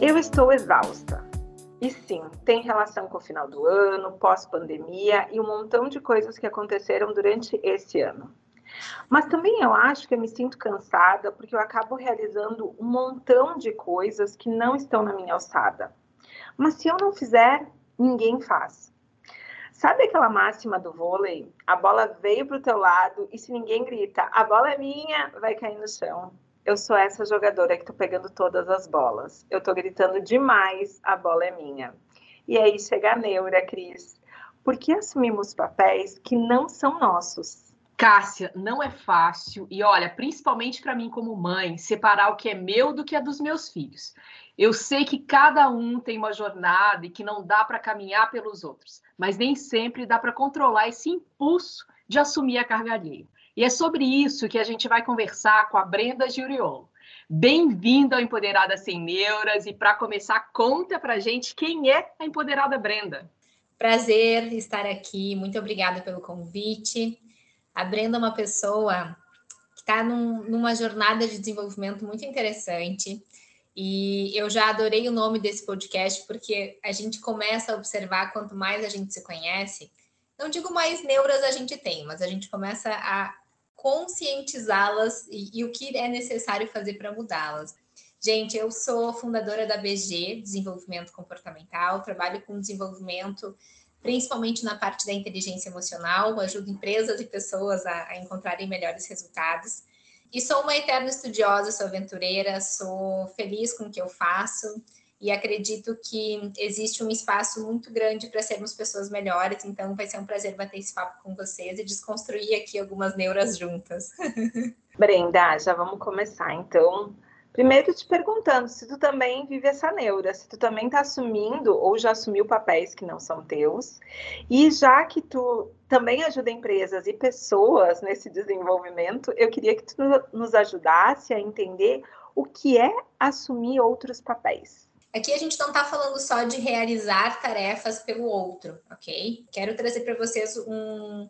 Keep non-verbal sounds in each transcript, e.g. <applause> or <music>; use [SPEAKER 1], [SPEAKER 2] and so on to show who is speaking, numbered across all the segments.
[SPEAKER 1] Eu estou exausta. E sim, tem relação com o final do ano, pós-pandemia e um montão de coisas que aconteceram durante esse ano. Mas também eu acho que eu me sinto cansada porque eu acabo realizando um montão de coisas que não estão na minha alçada. Mas se eu não fizer, ninguém faz. Sabe aquela máxima do vôlei? A bola veio para o teu lado e se ninguém grita, a bola é minha, vai cair no chão. Eu sou essa jogadora que estou pegando todas as bolas. Eu estou gritando demais, a bola é minha. E aí chega a neura, Cris. Por que assumimos papéis que não são nossos?
[SPEAKER 2] Cássia, não é fácil e olha, principalmente para mim como mãe, separar o que é meu do que é dos meus filhos. Eu sei que cada um tem uma jornada e que não dá para caminhar pelos outros, mas nem sempre dá para controlar esse impulso de assumir a carga alheia. E é sobre isso que a gente vai conversar com a Brenda Giuriolo. Bem-vinda ao Empoderada Sem Neuras e para começar, conta para gente quem é a Empoderada Brenda.
[SPEAKER 3] Prazer estar aqui, muito obrigada pelo convite. A Brenda é uma pessoa que está num, numa jornada de desenvolvimento muito interessante e eu já adorei o nome desse podcast porque a gente começa a observar quanto mais a gente se conhece, não digo mais neuras a gente tem, mas a gente começa a conscientizá-las e, e o que é necessário fazer para mudá-las. Gente, eu sou fundadora da BG, Desenvolvimento Comportamental, trabalho com desenvolvimento principalmente na parte da inteligência emocional, ajudo empresas e pessoas a, a encontrarem melhores resultados. E sou uma eterna estudiosa, sou aventureira, sou feliz com o que eu faço e acredito que existe um espaço muito grande para sermos pessoas melhores. Então, vai ser um prazer bater esse papo com vocês e desconstruir aqui algumas neuras juntas. <laughs>
[SPEAKER 1] Brenda, já vamos começar então. Primeiro te perguntando se tu também vive essa neura, se tu também está assumindo ou já assumiu papéis que não são teus. E já que tu também ajuda empresas e pessoas nesse desenvolvimento, eu queria que tu nos ajudasse a entender o que é assumir outros papéis.
[SPEAKER 3] Aqui a gente não está falando só de realizar tarefas pelo outro, ok? Quero trazer para vocês um,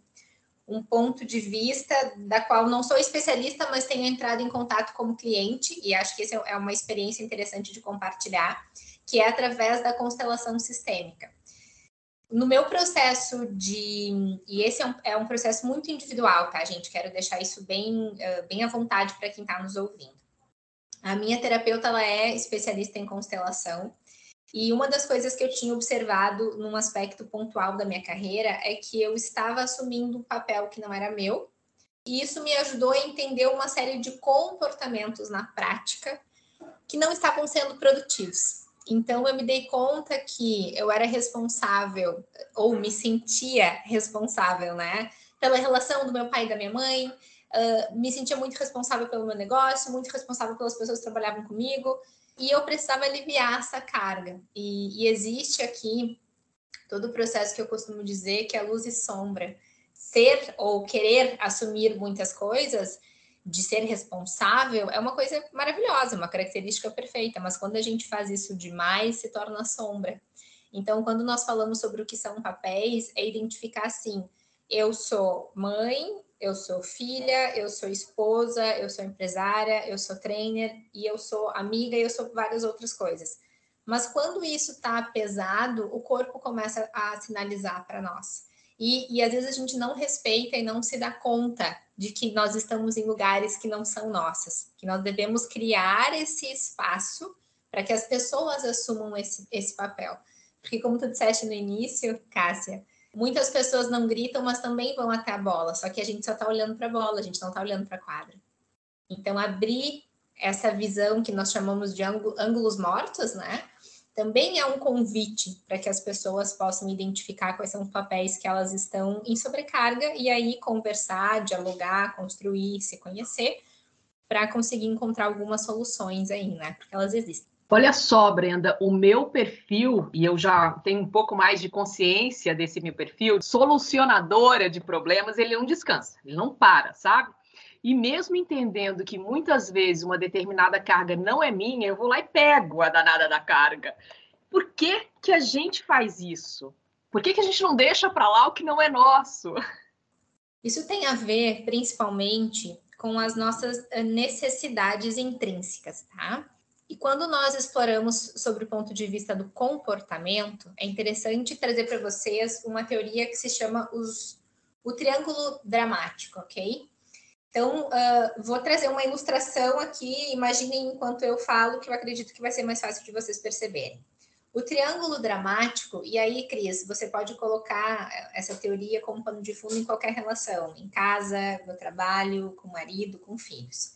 [SPEAKER 3] um ponto de vista da qual não sou especialista, mas tenho entrado em contato como cliente, e acho que essa é uma experiência interessante de compartilhar, que é através da constelação sistêmica. No meu processo de. E esse é um, é um processo muito individual, tá, gente? Quero deixar isso bem, uh, bem à vontade para quem está nos ouvindo. A minha terapeuta ela é especialista em constelação e uma das coisas que eu tinha observado num aspecto pontual da minha carreira é que eu estava assumindo um papel que não era meu, e isso me ajudou a entender uma série de comportamentos na prática que não estavam sendo produtivos. Então eu me dei conta que eu era responsável ou me sentia responsável, né, pela relação do meu pai e da minha mãe, uh, me sentia muito responsável pelo meu negócio, muito responsável pelas pessoas que trabalhavam comigo e eu precisava aliviar essa carga. E, e, existe aqui todo o processo que eu costumo dizer que é luz e sombra. Ser ou querer assumir muitas coisas, de ser responsável, é uma coisa maravilhosa, uma característica perfeita, mas quando a gente faz isso demais, se torna sombra. Então, quando nós falamos sobre o que são papéis, é identificar assim: eu sou mãe, eu sou filha, eu sou esposa, eu sou empresária, eu sou trainer e eu sou amiga e eu sou várias outras coisas. Mas quando isso está pesado, o corpo começa a sinalizar para nós. E, e às vezes a gente não respeita e não se dá conta de que nós estamos em lugares que não são nossas, que nós devemos criar esse espaço para que as pessoas assumam esse, esse papel. Porque, como tu disseste no início, Cássia, Muitas pessoas não gritam, mas também vão até a bola, só que a gente só está olhando para a bola, a gente não está olhando para a quadra. Então, abrir essa visão que nós chamamos de ângulos mortos, né? Também é um convite para que as pessoas possam identificar quais são os papéis que elas estão em sobrecarga e aí conversar, dialogar, construir, se conhecer, para conseguir encontrar algumas soluções aí, né? Porque elas existem.
[SPEAKER 2] Olha só, Brenda, o meu perfil, e eu já tenho um pouco mais de consciência desse meu perfil, solucionadora de problemas, ele não descansa, ele não para, sabe? E mesmo entendendo que muitas vezes uma determinada carga não é minha, eu vou lá e pego a danada da carga. Por que, que a gente faz isso? Por que, que a gente não deixa para lá o que não é nosso?
[SPEAKER 3] Isso tem a ver, principalmente, com as nossas eh, necessidades intrínsecas, tá? E quando nós exploramos sobre o ponto de vista do comportamento, é interessante trazer para vocês uma teoria que se chama os, o triângulo dramático, ok? Então, uh, vou trazer uma ilustração aqui, imaginem enquanto eu falo, que eu acredito que vai ser mais fácil de vocês perceberem. O triângulo dramático, e aí, Cris, você pode colocar essa teoria como pano de fundo em qualquer relação, em casa, no trabalho, com o marido, com filhos.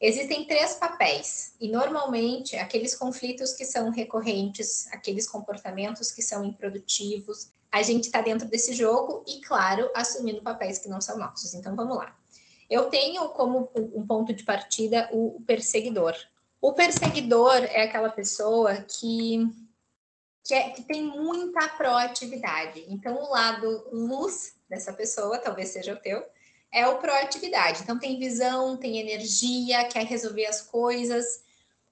[SPEAKER 3] Existem três papéis, e normalmente aqueles conflitos que são recorrentes, aqueles comportamentos que são improdutivos, a gente está dentro desse jogo e, claro, assumindo papéis que não são nossos. Então vamos lá. Eu tenho como um ponto de partida o perseguidor. O perseguidor é aquela pessoa que, que, é, que tem muita proatividade. Então, o lado luz dessa pessoa, talvez seja o teu, é o proatividade. Então, tem visão, tem energia, quer resolver as coisas.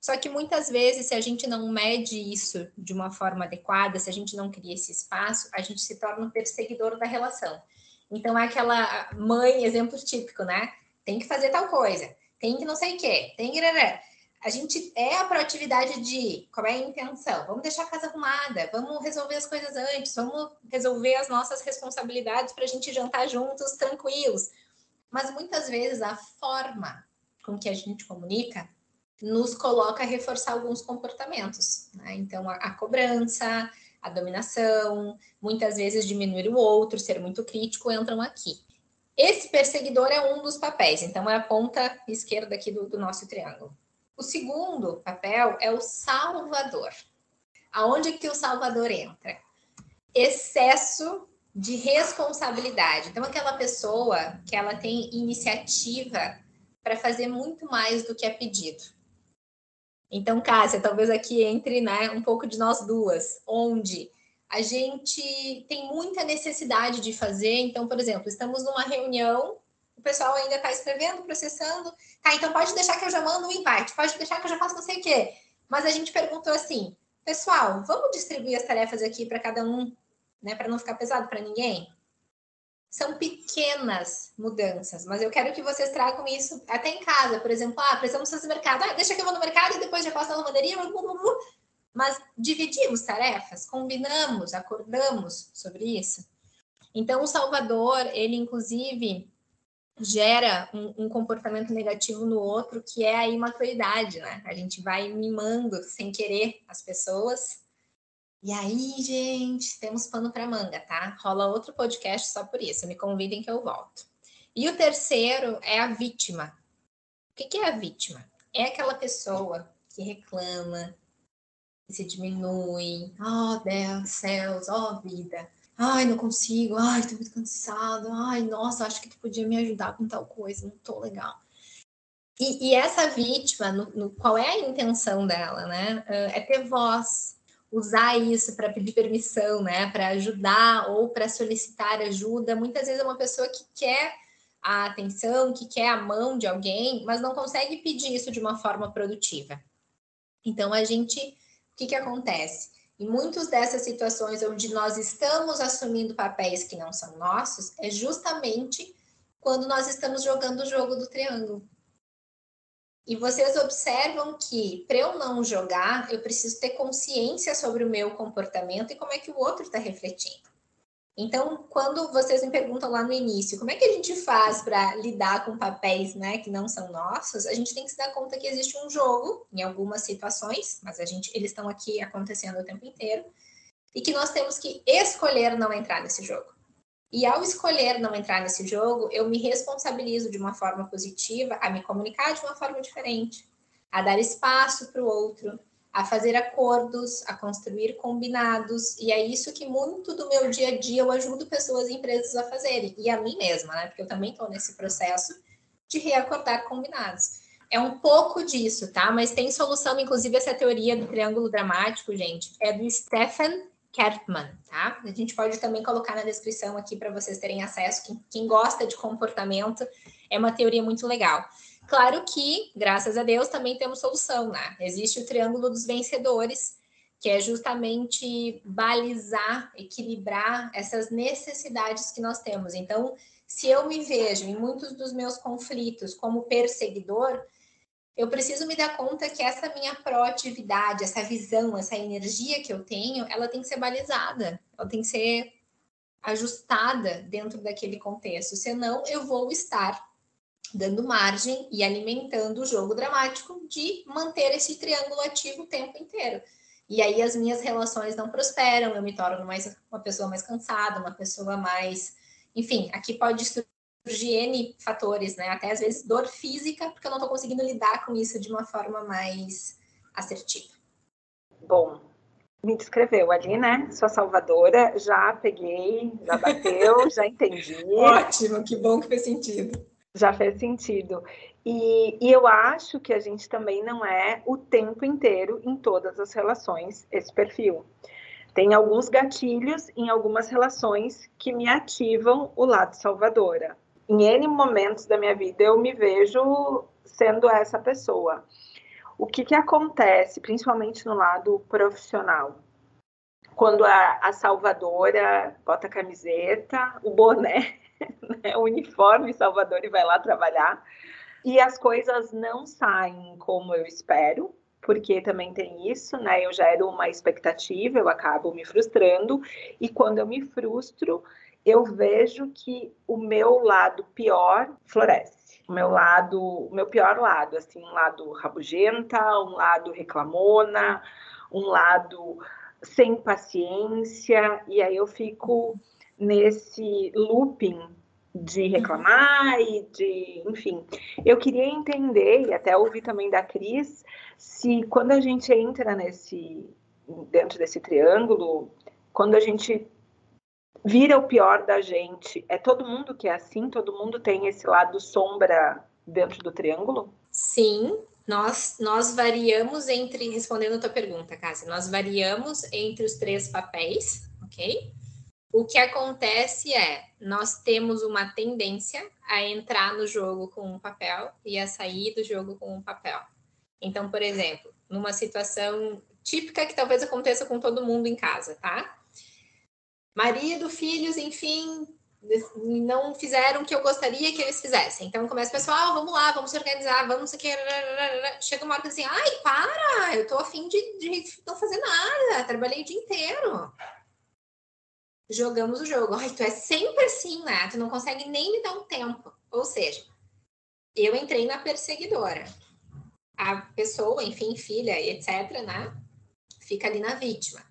[SPEAKER 3] Só que muitas vezes, se a gente não mede isso de uma forma adequada, se a gente não cria esse espaço, a gente se torna um perseguidor da relação. Então, é aquela mãe, exemplo típico, né? Tem que fazer tal coisa, tem que não sei o quê, tem que. A gente é a proatividade de qual é a intenção? Vamos deixar a casa arrumada, vamos resolver as coisas antes, vamos resolver as nossas responsabilidades para a gente jantar juntos, tranquilos mas muitas vezes a forma com que a gente comunica nos coloca a reforçar alguns comportamentos. Né? Então, a, a, cobrança, a dominação, muitas vezes diminuir o outro, ser muito crítico, entram aqui. Esse perseguidor é um dos papéis, então é a ponta esquerda aqui do, do nosso triângulo. O segundo papel é o salvador. Aonde que o salvador entra? Excesso de responsabilidade. Então, aquela pessoa que ela tem iniciativa para fazer muito mais do que é pedido. Então, Cássia, talvez aqui entre né, um pouco de nós duas, onde a gente tem muita necessidade de fazer. Então, por exemplo, estamos numa reunião, o pessoal ainda está escrevendo, processando. Tá, então pode deixar que eu já mando um invite, pode deixar que eu já faço não sei o quê. Mas a gente perguntou assim, pessoal, vamos distribuir as tarefas aqui para cada um né, para não ficar pesado para ninguém. São pequenas mudanças, mas eu quero que vocês tragam isso até em casa. Por exemplo, ah, precisamos fazer mercado. Ah, deixa que eu vou no mercado e depois já passo na lavanderia. Mas dividimos tarefas, combinamos, acordamos sobre isso. Então, o Salvador, ele inclusive gera um, um, comportamento negativo no outro, que é a imaturidade, né? A gente vai mimando sem querer as pessoas e aí, gente, temos pano para manga, tá? Rola outro podcast só por isso. Me convidem que eu volto. E o terceiro é a vítima. O que é a vítima? É aquela pessoa que reclama, que se diminui. Oh, Deus, céus, oh, vida. Ai, não consigo. Ai, tô muito cansado. Ai, nossa, acho que tu podia me ajudar com tal coisa. Não tô legal. E, e essa vítima, no, no, qual é a intenção dela, né? É ter voz, usar isso para pedir permissão, né, para ajudar ou para solicitar ajuda. Muitas vezes é uma pessoa que quer a atenção, que quer a mão de alguém, mas não consegue pedir isso de uma forma produtiva. Então a gente, o que que acontece? Em muitas dessas situações onde nós estamos assumindo papéis que não são nossos, é justamente quando nós estamos jogando o jogo do triângulo. E vocês observam que, para eu não jogar, eu preciso ter consciência sobre o meu comportamento e como é que o outro está refletindo. Então, quando vocês me perguntam lá no início, como é que a gente faz para lidar com papéis né, que não são nossos, a gente tem que se dar conta que existe um jogo em algumas situações, mas a gente, eles estão aqui acontecendo o tempo inteiro, e que nós temos que escolher não entrar nesse jogo. E ao escolher não entrar nesse jogo, eu me responsabilizo de uma forma positiva a me comunicar de uma forma diferente, a dar espaço para o outro, a fazer acordos, a construir combinados. E é isso que muito do meu dia a dia eu ajudo pessoas e empresas a fazerem, e a mim mesma, né? Porque eu também estou nesse processo de reacordar combinados. É um pouco disso, tá? Mas tem solução, inclusive essa teoria do triângulo dramático, gente, é do Stephen Kertman, tá? A gente pode também colocar na descrição aqui para vocês terem acesso. Quem, quem, gosta de comportamento, é uma teoria muito legal. Claro que, graças a Deus, também temos solução, né? Existe o triângulo dos vencedores, que é justamente balizar, equilibrar essas necessidades que nós temos. Então, se eu me vejo em muitos dos meus conflitos como perseguidor, eu preciso me dar conta que essa minha proatividade, essa visão, essa energia que eu tenho, ela tem que ser balizada, ela tem que ser ajustada dentro daquele contexto, senão eu vou estar dando margem e alimentando o jogo dramático de manter esse triângulo ativo o tempo inteiro. E aí as minhas relações não prosperam, eu me torno mais uma pessoa mais cansada, uma pessoa mais, enfim, aqui pode surgir N fatores, né? Até às vezes dor física, porque eu não estou conseguindo lidar com isso de uma forma mais assertiva.
[SPEAKER 1] Bom, me descreveu ali, né? Sua salvadora, já peguei, já bateu, <laughs> já entendi.
[SPEAKER 3] Ótimo, que bom que fez sentido.
[SPEAKER 1] Já fez sentido. E, e, eu acho que a gente também não é o tempo inteiro em todas as relações esse perfil. Tem alguns gatilhos em algumas relações que me ativam o lado salvadora em N momentos da minha vida eu me vejo sendo essa pessoa. O que, que acontece, principalmente no lado profissional? Quando a, a salvadora bota a camiseta, o boné, <laughs> né, o uniforme salvador e vai lá trabalhar, e as coisas não saem como eu espero, porque também tem isso, né? Eu era uma expectativa, eu acabo me frustrando, e quando eu me frustro, eu vejo que o meu lado pior floresce. O meu lado, o meu pior lado, assim, um lado rabugenta, um lado reclamona, um lado sem paciência, e aí eu fico nesse looping de reclamar e de, enfim. Eu queria entender e até ouvir também da Cris se quando a gente entra nesse dentro desse triângulo, quando a gente vira o pior da gente. É todo mundo que é assim? Todo mundo tem esse lado sombra dentro do triângulo?
[SPEAKER 3] Sim, nós, nós variamos entre, respondendo a tua pergunta, Cássia, nós variamos entre os três papéis, ok? O que acontece é, nós temos uma tendência a entrar no jogo com um papel e a sair do jogo com um papel. Então, por exemplo, numa situação típica que talvez aconteça com todo mundo em casa, tá? Marido, filhos, enfim, não fizeram o que eu gostaria que eles fizessem. Então começa, pessoal, vamos lá, vamos se organizar, vamos aqui. Chega uma hora que assim, ai, para, eu tô afim de, de não fazer nada, trabalhei o dia inteiro. Jogamos o jogo. Ai, tu é sempre assim, né? Tu não consegue nem me dar um tempo. Ou seja, eu entrei na perseguidora. A pessoa, enfim, filha, etc., né? Fica ali na vítima.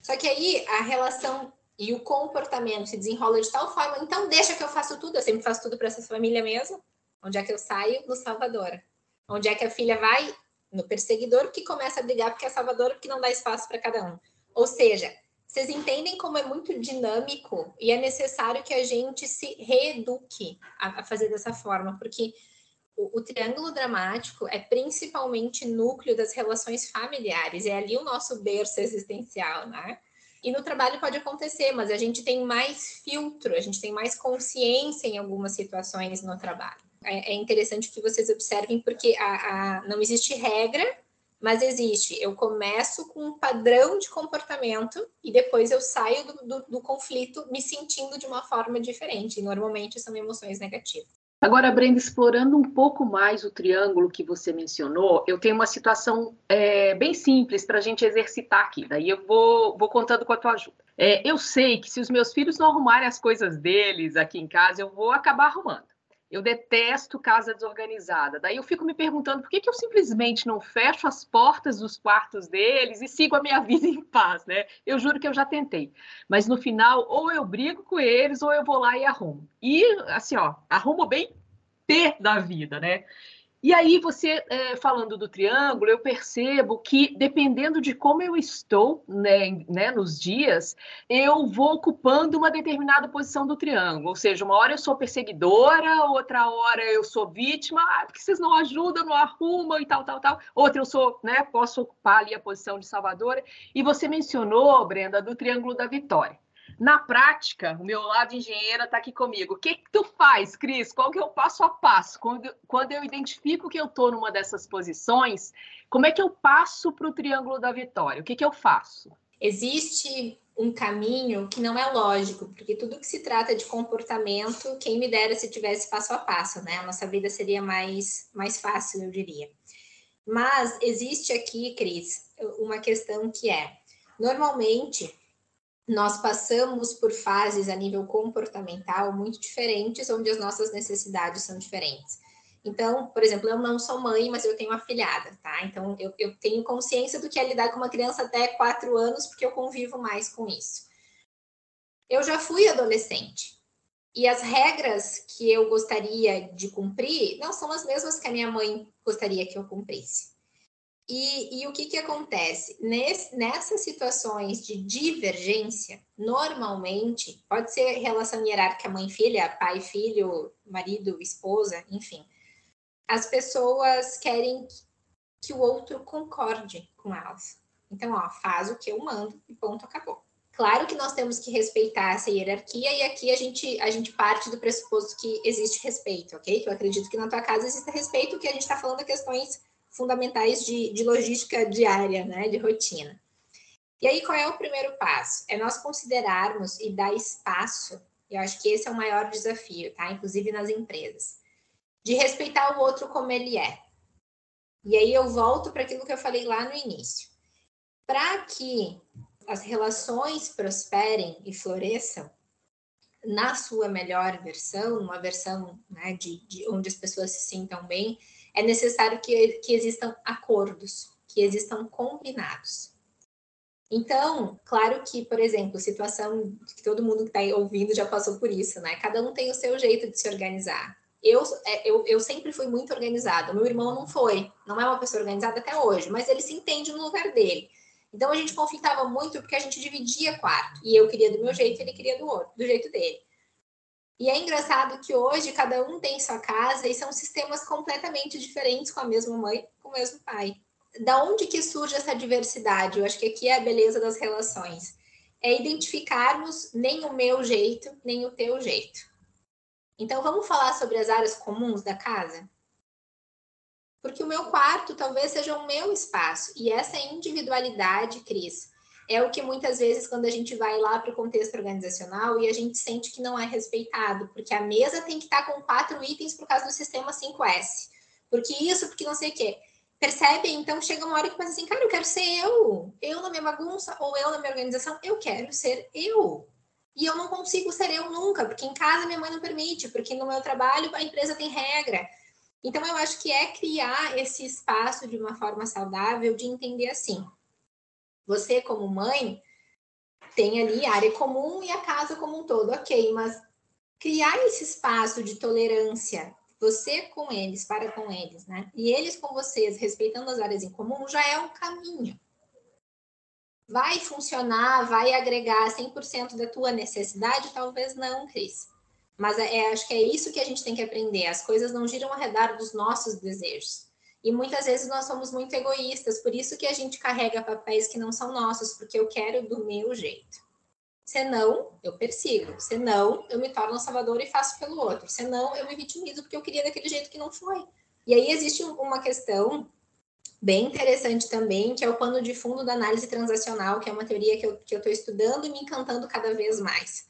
[SPEAKER 3] Só que aí a relação e o comportamento se desenrola de tal forma, então deixa que eu faço tudo, eu sempre faço tudo para essa família mesmo. Onde é que eu saio? No Salvador. Onde é que a filha vai? No perseguidor, que começa a brigar porque é Salvador, porque não dá espaço para cada um. Ou seja, vocês entendem como é muito dinâmico e é necessário que a gente se reeduque a, a fazer dessa forma, porque o, o, triângulo dramático é principalmente núcleo das relações familiares, é ali o nosso berço existencial, né? E no trabalho pode acontecer, mas a gente tem mais filtro, a gente tem mais consciência em algumas situações no trabalho. É, é interessante que vocês observem, porque a, a, não existe regra, mas existe. Eu começo com um padrão de comportamento e depois eu saio do, do, do conflito me sentindo de uma forma diferente. E normalmente são emoções negativas.
[SPEAKER 2] Agora, Brenda, explorando um pouco mais o triângulo que você mencionou, eu tenho uma situação é, bem simples para a gente exercitar aqui. Daí eu vou, vou contando com a tua ajuda. É, eu sei que se os meus filhos não arrumarem as coisas deles aqui em casa, eu vou acabar arrumando. Eu detesto casa desorganizada. Daí eu fico me perguntando por que, que eu simplesmente não fecho as portas dos quartos deles e sigo a minha <laughs> vida em paz, né? Eu juro que eu já tentei. Mas no final, ou eu brigo com eles, ou eu vou lá e arrumo. E assim, ó, arrumo bem P da vida, né? E aí, você é, falando do triângulo, eu percebo que, dependendo de como eu estou né, né, nos dias, eu vou ocupando uma determinada posição do triângulo. Ou seja, uma hora eu sou perseguidora, outra hora eu sou vítima, ah, porque vocês não ajudam, não arrumam e tal, tal, tal. Outra eu sou, né, posso ocupar ali a posição de salvadora. E você mencionou, Brenda, do triângulo da vitória. Na prática, o meu lado engenheira está aqui comigo. O que, que tu faz, Cris? Qual que é o passo a passo? Quando, quando eu identifico que eu estou numa dessas posições, como é que eu passo para o triângulo da vitória? O que, que eu faço?
[SPEAKER 3] Existe um caminho que não é lógico, porque tudo que se trata de comportamento, quem me dera se tivesse passo a passo, né? A nossa vida seria mais, mais fácil, eu diria. Mas existe aqui, Cris, uma questão que é: normalmente nós passamos por fases a nível comportamental muito diferentes, onde as nossas necessidades são diferentes. Então, por exemplo, eu não sou mãe, mas eu tenho uma filhada, tá? Então, eu, eu tenho consciência do que é lidar com uma criança até quatro anos, porque eu convivo mais com isso. Eu já fui adolescente. E as regras que eu gostaria de cumprir não são as mesmas que a minha mãe gostaria que eu cumprisse. E, e o que, que acontece? Nesse, nessas situações de divergência, normalmente, pode ser relação hierárquica mãe-filha, pai-filho, marido, esposa, enfim. As pessoas querem que o outro concorde com elas. Então, ó, faz o que eu mando e ponto, acabou. Claro que nós temos que respeitar essa hierarquia e aqui a gente, a gente parte do pressuposto que existe respeito, ok? Que eu acredito que na tua casa existe respeito, que a gente está falando de questões fundamentais de, de logística diária, né, de rotina. E aí, qual é o primeiro passo? É nós considerarmos e dar espaço, eu acho que esse é o maior desafio, tá? Inclusive nas empresas, de respeitar o outro como ele é. E aí eu volto para aquilo que eu falei lá no início. Para que as relações prosperem e floresçam na sua melhor versão, numa versão né, de, de onde as pessoas se sintam bem, é necessário que, que existam acordos, que existam combinados. Então, claro que, por exemplo, situação que todo mundo que está ouvindo já passou por isso, né? Cada um tem o seu jeito de se organizar. Eu, é, eu, eu sempre fui muito organizada, meu irmão não foi, não é uma pessoa organizada até hoje, mas ele se entende no lugar dele. Então a gente conflitava muito porque a gente dividia quarto, e eu queria do meu jeito, ele queria do outro, do jeito dele. E é engraçado que hoje cada um tem sua casa e são sistemas completamente diferentes com a mesma mãe, com o mesmo pai. Da onde que surge essa diversidade? Eu acho que aqui é a beleza das relações. É identificarmos nem o meu jeito, nem o teu jeito. Então vamos falar sobre as áreas comuns da casa? Porque o meu quarto talvez seja o meu espaço e essa individualidade, Cris, é o que muitas vezes, quando a gente vai lá para o contexto organizacional e a gente sente que não é respeitado, porque a mesa tem que estar tá com quatro itens por causa do sistema 5S. Porque isso, porque não sei o quê. Percebe? Então chega uma hora que pensa assim, cara, eu quero ser eu. Eu na minha bagunça ou eu na minha organização, eu quero ser eu. E eu não consigo ser eu nunca, porque em casa minha mãe não permite, porque no meu trabalho a empresa tem regra. Então eu acho que é criar esse espaço de uma forma saudável de entender assim você, como mãe, tem ali a área comum e a casa como um todo, ok, mas criar esse espaço de tolerância, você com eles, para com eles, né? E eles com vocês, respeitando as áreas em comum, já é um caminho. Vai funcionar, vai agregar 100% da tua necessidade? Talvez não, Cris. Mas é, é, acho que é isso que a gente tem que aprender. As coisas não giram ao redor dos nossos desejos. E muitas vezes nós somos muito egoístas, por isso que a gente carrega papéis que não são nossos, porque eu quero do meu jeito. Senão, eu persigo. Senão, eu me torno salvador e faço pelo outro. Senão, eu me vitimizo porque eu queria daquele jeito que não foi. E aí existe uma questão bem interessante também, que é o pano de fundo da análise transacional, que é uma teoria que eu estou estudando e me encantando cada vez mais.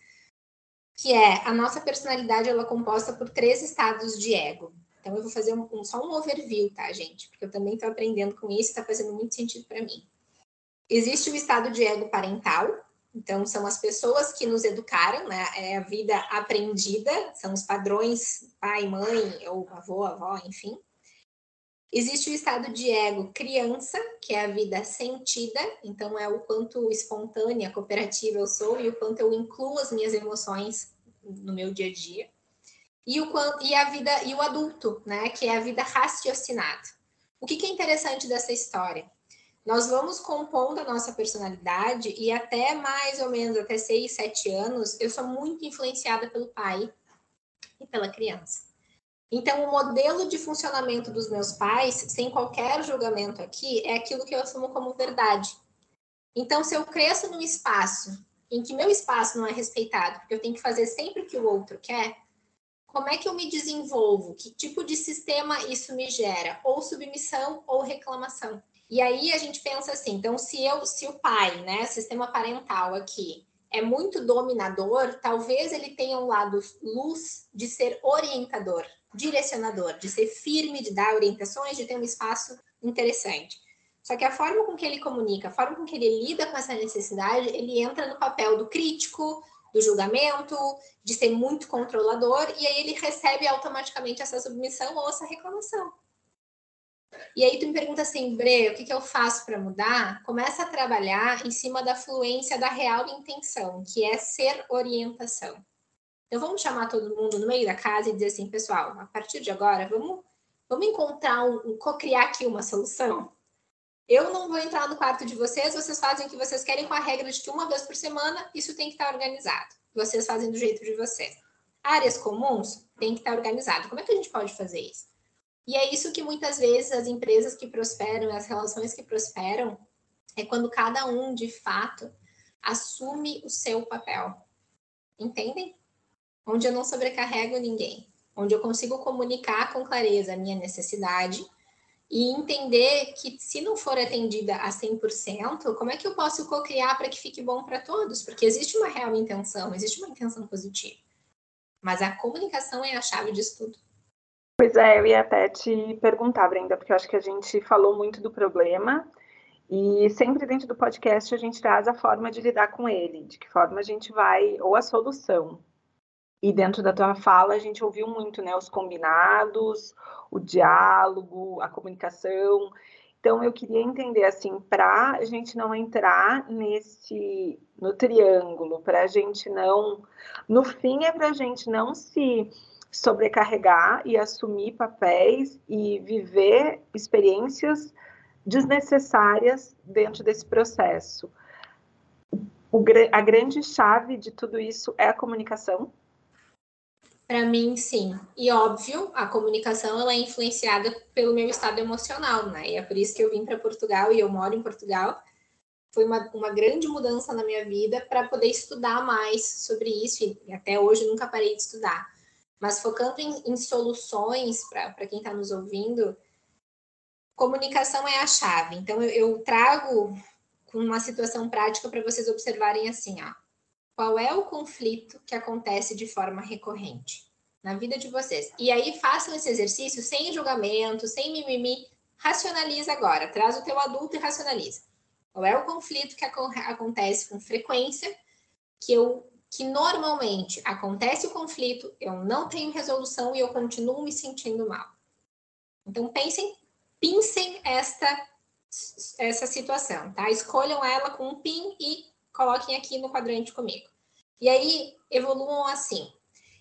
[SPEAKER 3] Que é a nossa personalidade ela é composta por três estados de ego. Então, eu vou fazer um, um, só um overview, tá, gente? Porque eu também estou aprendendo com isso e está fazendo muito sentido para mim. Existe o estado de ego parental, então são as pessoas que nos educaram, né? É a vida aprendida, são os padrões pai, mãe, ou avô, avó, enfim. Existe o estado de ego criança, que é a vida sentida, então é o quanto espontânea, cooperativa eu sou e o quanto eu incluo as minhas emoções no meu dia a dia e o, e a vida e o adulto, né, que é a vida raciocinada. O que, que é interessante dessa história? Nós vamos compondo a nossa personalidade e até mais ou menos até 6, 7 anos, eu sou muito influenciada pelo pai e pela criança. Então, o modelo de funcionamento dos meus pais, sem qualquer julgamento aqui, é aquilo que eu assumo como verdade. Então, se eu cresço num espaço em que meu espaço não é respeitado, porque eu tenho que fazer sempre o que o outro quer, como é que eu me desenvolvo? Que tipo de sistema isso me gera? Ou submissão ou reclamação. E aí a gente pensa assim, então se eu, se o pai, né, sistema parental aqui, é muito dominador, talvez ele tenha um lado luz de ser orientador, direcionador, de ser firme, de dar orientações, de ter um espaço interessante. Só que a forma com que ele comunica, a forma com que ele lida com essa necessidade, ele entra no papel do crítico, do julgamento, de ser muito controlador, e aí ele recebe automaticamente essa submissão ou essa reclamação. E aí tu me pergunta assim, Bre, o que, que eu faço para mudar? Começa a trabalhar em cima da fluência da real intenção, que é ser orientação. Então vamos chamar todo mundo no meio da casa e dizer assim, pessoal, a partir de agora, vamos, vamos encontrar um, um co-criar aqui uma solução. Eu não vou entrar no quarto de vocês, vocês fazem o que vocês querem com a regra de que uma vez por semana isso tem que estar organizado. Vocês fazem do jeito de vocês. Áreas comuns tem que estar organizado. Como é que a gente pode fazer isso? E é isso que muitas vezes as empresas que prosperam, as relações que prosperam, é quando cada um, de fato, assume o seu papel. Entendem? Onde eu não sobrecarrego ninguém, onde eu consigo comunicar com clareza a minha necessidade e entender que se não for atendida a 100%, como é que eu posso co-criar para que fique bom para todos? Porque existe uma real intenção, existe uma intenção positiva. Mas a comunicação é a chave disso tudo.
[SPEAKER 1] Pois é, eu ia até te perguntar, Brenda, porque eu acho que a gente falou muito do problema e sempre dentro do podcast a gente traz a forma de lidar com ele, de que forma a gente vai, ou a solução. E dentro da tua fala a gente ouviu muito, né, os combinados, o diálogo, a comunicação. Então eu queria entender assim, para a gente não entrar nesse no triângulo, para a gente não, no fim é para a gente não se sobrecarregar e assumir papéis e viver experiências desnecessárias dentro desse processo. O, a grande chave de tudo isso é a comunicação.
[SPEAKER 3] Para mim, sim. E óbvio, a comunicação ela é influenciada pelo meu estado emocional, né? E é por isso que eu vim para Portugal e eu moro em Portugal. Foi uma, uma grande mudança na minha vida para poder estudar mais sobre isso. E até hoje nunca parei de estudar. Mas focando em, em soluções para quem está nos ouvindo, comunicação é a chave. Então, eu, eu trago uma situação prática para vocês observarem assim, ó. Qual é o conflito que acontece de forma recorrente na vida de vocês? E aí façam esse exercício sem julgamento, sem mimimi. Racionaliza agora. Traz o teu adulto e racionaliza. Qual é o conflito que acontece com frequência que eu que normalmente acontece o conflito, eu não tenho resolução e eu continuo me sentindo mal. Então pensem, pincem esta essa situação, tá? Escolham ela com um pin e coloquem aqui no quadrante comigo. E aí evoluam assim.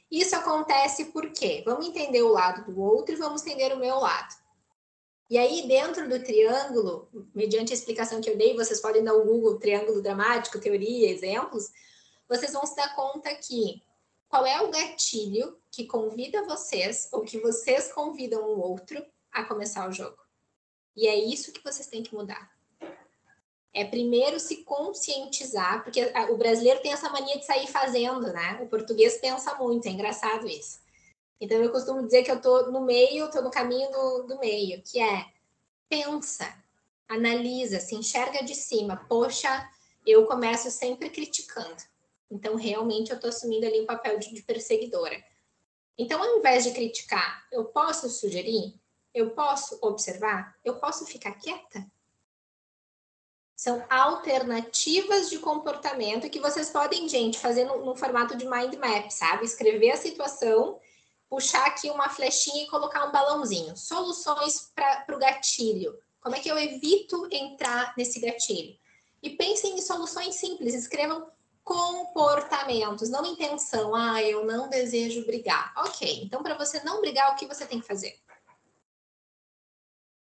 [SPEAKER 3] Isso acontece por quê? Vamos entender o lado do outro e vamos entender o meu lado. E aí, dentro do triângulo, mediante a explicação que eu dei, vocês podem dar o Google triângulo dramático, teoria, exemplos, vocês vão se dar conta que qual é o gatilho que convida vocês ou que vocês convidam o outro a começar o jogo. E é isso que vocês têm que mudar. É primeiro se conscientizar, porque o brasileiro tem essa mania de sair fazendo, né? O português pensa muito, é engraçado isso. Então eu costumo dizer que eu tô no meio, tô no caminho do, do meio, que é pensa, analisa, se enxerga de cima. Poxa, eu começo sempre criticando. Então, realmente, eu estou assumindo ali um papel de, de perseguidora. Então, ao invés de criticar, eu posso sugerir? Eu posso observar? Eu posso ficar quieta? São alternativas de comportamento que vocês podem, gente, fazer no, no formato de mind map, sabe? Escrever a situação, puxar aqui uma flechinha e colocar um balãozinho. Soluções para o gatilho. Como é que eu evito entrar nesse gatilho? E pensem em soluções simples. Escrevam comportamentos, não intenção. Ah, eu não desejo brigar. Ok, então para você não brigar, o que você tem que fazer?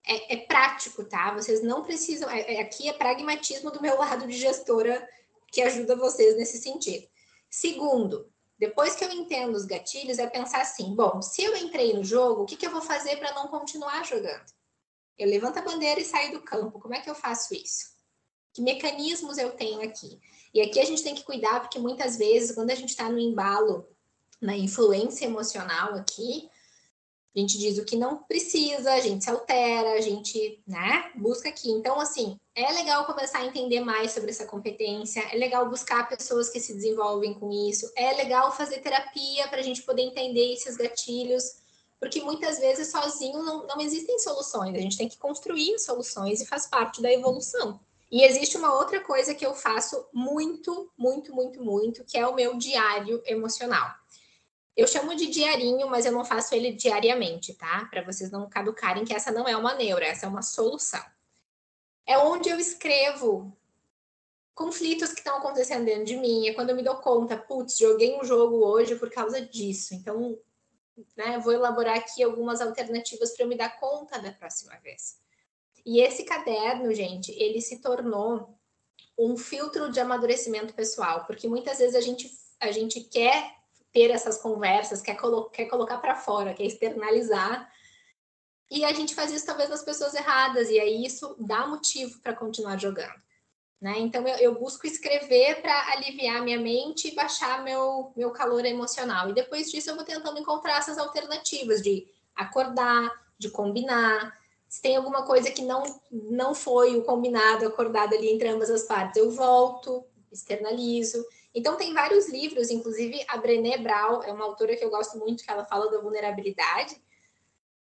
[SPEAKER 3] É, é prático, tá? Vocês não precisam. É, é, aqui é pragmatismo do meu lado de gestora que ajuda vocês nesse sentido. Segundo, depois que eu entendo os gatilhos, é pensar assim: bom, se eu entrei no jogo, o que, que eu vou fazer para não continuar jogando? Eu levanto a bandeira e saio do campo. Como é que eu faço isso? Que mecanismos eu tenho aqui? E aqui a gente tem que cuidar, porque muitas vezes, quando a gente está no embalo, na influência emocional aqui, a gente diz o que não precisa, a gente se altera, a gente, né, busca aqui. Então, assim, é legal começar a entender mais sobre essa competência, é legal buscar pessoas que se desenvolvem com isso, é legal fazer terapia para a gente poder entender esses gatilhos, porque muitas vezes sozinho não, não existem soluções, a gente tem que construir soluções e faz parte da evolução. E existe uma outra coisa que eu faço muito, muito, muito, muito, que é o meu diário emocional. Eu chamo de diarinho, mas eu não faço ele diariamente, tá? Para vocês não caducarem que essa não é uma neura, essa é uma solução. É onde eu escrevo conflitos que estão acontecendo dentro de mim. É quando eu me dou conta, putz, joguei um jogo hoje por causa disso. Então, né, vou elaborar aqui algumas alternativas para eu me dar conta da próxima vez. E esse caderno, gente, ele se tornou um filtro de amadurecimento pessoal, porque muitas vezes a gente, a gente quer ter essas conversas, quer, colo quer colocar para fora, quer externalizar, e a gente faz isso talvez nas pessoas erradas, e aí isso dá motivo para continuar jogando. Né? Então eu, eu busco escrever para aliviar minha mente e baixar meu, meu calor emocional. E depois disso eu vou tentando encontrar essas alternativas de acordar, de combinar, se tem alguma coisa que não, não foi o combinado, acordado ali entre ambas as partes, eu volto, externalizo. Então, tem vários livros, inclusive a Brené Brown é uma autora que eu gosto muito, que ela fala da vulnerabilidade,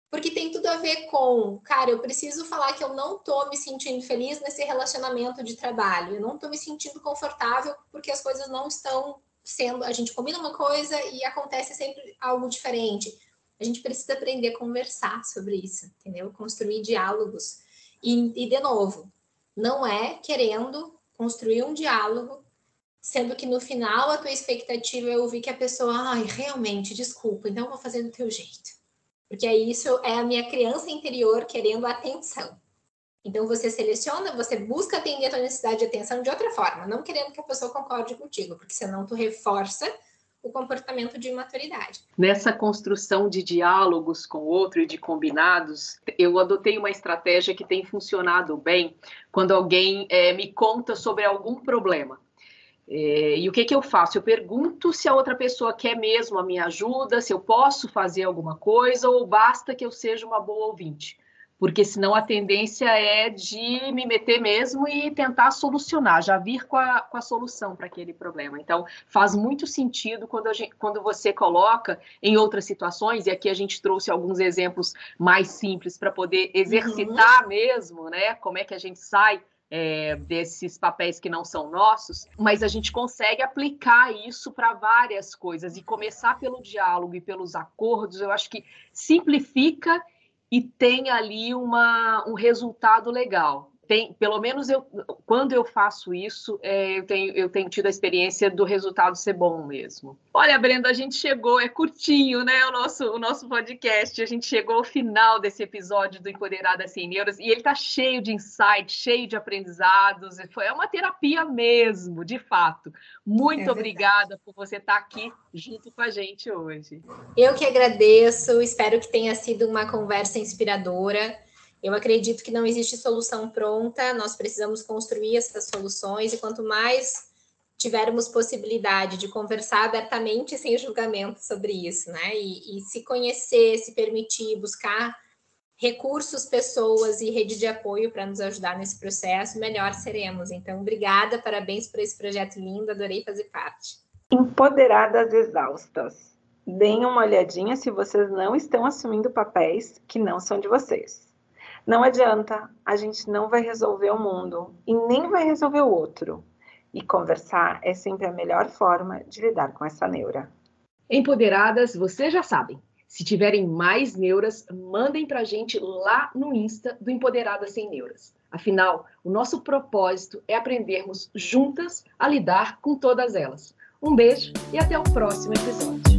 [SPEAKER 3] porque tem tudo a ver com, cara, eu preciso falar que eu não tô me sentindo feliz nesse relacionamento de trabalho, eu não tô me sentindo confortável porque as coisas não estão sendo, a gente combina uma coisa e acontece sempre algo diferente a gente precisa aprender a conversar sobre isso, entendeu? Construir diálogos. E, e de novo, não é querendo construir um diálogo, sendo que no final a tua expectativa é ouvir que a pessoa, ai, realmente, desculpa, então vou fazer do teu jeito. Porque é isso, é a minha criança interior querendo atenção. Então você seleciona, você busca atender a tua necessidade de atenção de outra forma, não querendo que a pessoa concorde contigo, porque senão tu reforça o comportamento de imaturidade.
[SPEAKER 2] Nessa construção de diálogos com o outro e de combinados, eu adotei uma estratégia que tem funcionado bem quando alguém é, me conta sobre algum problema. É, e o que, que eu faço? Eu pergunto se a outra pessoa quer mesmo a minha ajuda, se eu posso fazer alguma coisa, ou basta que eu seja uma boa ouvinte porque senão a tendência é de me meter mesmo e tentar solucionar, já vir com a, com a solução para aquele problema. Então, faz muito sentido quando, gente, quando você coloca em outras situações, e aqui a gente trouxe alguns exemplos mais simples para poder exercitar uhum. mesmo, né? Como é que a gente sai é, desses papéis que não são nossos, mas a gente consegue aplicar isso para várias coisas e começar pelo diálogo e pelos acordos, eu acho que simplifica e tem ali uma, um resultado legal tem, pelo menos eu, quando eu faço isso, é, eu, tenho, eu tenho tido a experiência do resultado ser bom mesmo. Olha, Brenda, a gente chegou, é curtinho, né, o nosso, o nosso podcast, a gente chegou ao final desse episódio do Empoderada Sem Neuras, e ele tá cheio de insights, cheio de aprendizados, foi é uma terapia mesmo, de fato. Muito é obrigada por você estar tá aqui junto com a gente hoje.
[SPEAKER 3] Eu que agradeço, espero que tenha sido uma conversa inspiradora. Eu acredito que não existe solução pronta, nós precisamos construir essas soluções, e quanto mais tivermos possibilidade de conversar abertamente, sem julgamento sobre isso, né? E, e se conhecer, se permitir, buscar recursos, pessoas e rede de apoio para nos ajudar nesse processo, melhor seremos. Então, obrigada, parabéns por esse projeto lindo, adorei fazer parte.
[SPEAKER 1] Empoderadas exaustas. Deem uma olhadinha se vocês não estão assumindo papéis que não são de vocês. Não adianta, a gente não vai resolver o mundo e nem vai resolver o outro. E conversar é sempre a melhor forma de lidar com essa neura.
[SPEAKER 2] Empoderadas, vocês já sabem. Se tiverem mais neuras, mandem para a gente lá no Insta do Empoderadas Sem Neuras. Afinal, o nosso propósito é aprendermos juntas a lidar com todas elas. Um beijo e até o próximo episódio.